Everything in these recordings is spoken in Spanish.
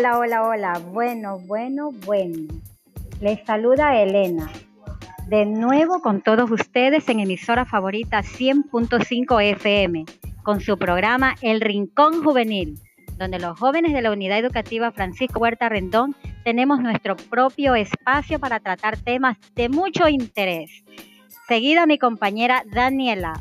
Hola, hola, hola. Bueno, bueno, bueno. Les saluda Elena. De nuevo con todos ustedes en emisora favorita 100.5 FM, con su programa El Rincón Juvenil, donde los jóvenes de la Unidad Educativa Francisco Huerta Rendón tenemos nuestro propio espacio para tratar temas de mucho interés. Seguida mi compañera Daniela,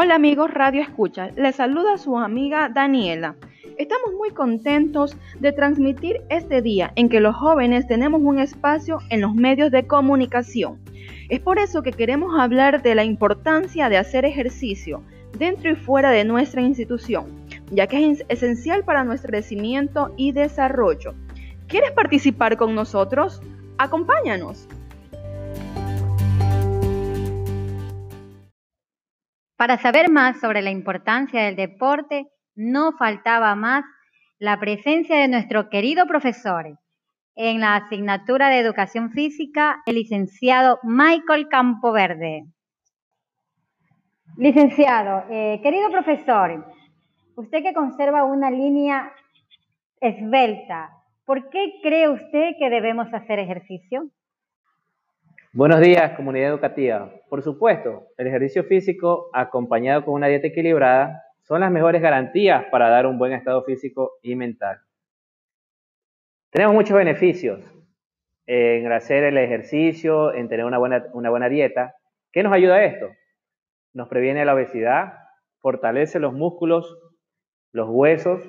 Hola amigos Radio Escucha, les saluda su amiga Daniela. Estamos muy contentos de transmitir este día en que los jóvenes tenemos un espacio en los medios de comunicación. Es por eso que queremos hablar de la importancia de hacer ejercicio dentro y fuera de nuestra institución, ya que es esencial para nuestro crecimiento y desarrollo. ¿Quieres participar con nosotros? Acompáñanos. Para saber más sobre la importancia del deporte, no faltaba más la presencia de nuestro querido profesor en la asignatura de Educación Física, el licenciado Michael Campoverde. Licenciado, eh, querido profesor, usted que conserva una línea esbelta, ¿por qué cree usted que debemos hacer ejercicio? Buenos días, comunidad educativa. Por supuesto, el ejercicio físico acompañado con una dieta equilibrada son las mejores garantías para dar un buen estado físico y mental. Tenemos muchos beneficios en hacer el ejercicio, en tener una buena, una buena dieta. ¿Qué nos ayuda esto? Nos previene la obesidad, fortalece los músculos, los huesos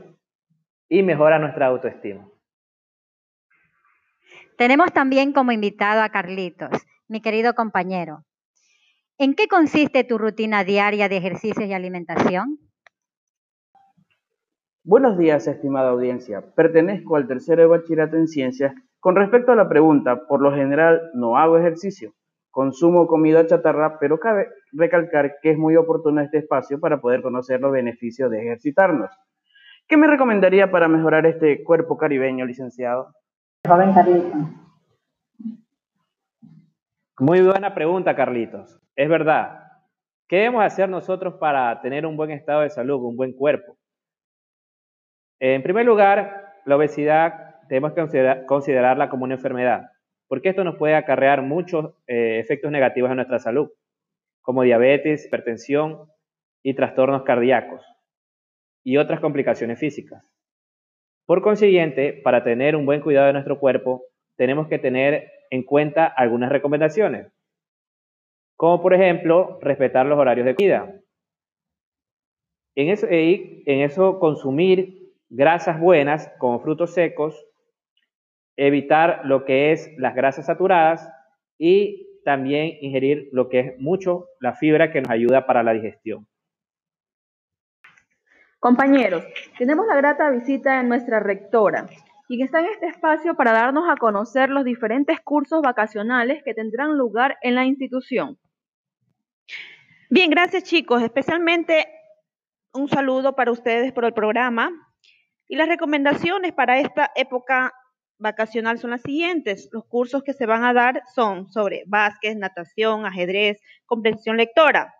y mejora nuestra autoestima. Tenemos también como invitado a Carlitos, mi querido compañero. ¿En qué consiste tu rutina diaria de ejercicios y alimentación? Buenos días, estimada audiencia. Pertenezco al tercero de bachillerato en ciencias. Con respecto a la pregunta, por lo general no hago ejercicio. Consumo comida chatarra, pero cabe recalcar que es muy oportuno este espacio para poder conocer los beneficios de ejercitarnos. ¿Qué me recomendaría para mejorar este cuerpo caribeño, licenciado? Muy buena pregunta, Carlitos. Es verdad. ¿Qué debemos hacer nosotros para tener un buen estado de salud, un buen cuerpo? En primer lugar, la obesidad tenemos que considerarla como una enfermedad, porque esto nos puede acarrear muchos eh, efectos negativos en nuestra salud, como diabetes, hipertensión y trastornos cardíacos y otras complicaciones físicas. Por consiguiente, para tener un buen cuidado de nuestro cuerpo, tenemos que tener en cuenta algunas recomendaciones, como por ejemplo respetar los horarios de comida. En eso, en eso consumir grasas buenas como frutos secos, evitar lo que es las grasas saturadas y también ingerir lo que es mucho la fibra que nos ayuda para la digestión. Compañeros, tenemos la grata visita de nuestra rectora, quien está en este espacio para darnos a conocer los diferentes cursos vacacionales que tendrán lugar en la institución. Bien, gracias chicos, especialmente un saludo para ustedes por el programa. Y las recomendaciones para esta época vacacional son las siguientes. Los cursos que se van a dar son sobre básquet, natación, ajedrez, comprensión lectora.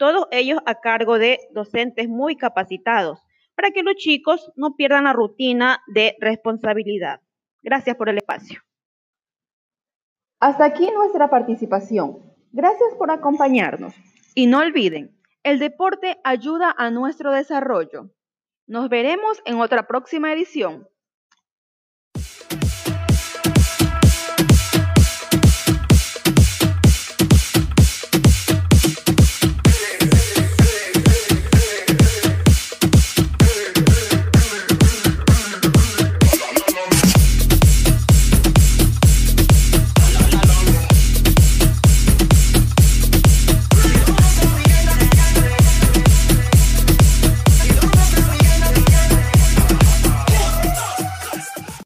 Todos ellos a cargo de docentes muy capacitados para que los chicos no pierdan la rutina de responsabilidad. Gracias por el espacio. Hasta aquí nuestra participación. Gracias por acompañarnos. Y no olviden, el deporte ayuda a nuestro desarrollo. Nos veremos en otra próxima edición.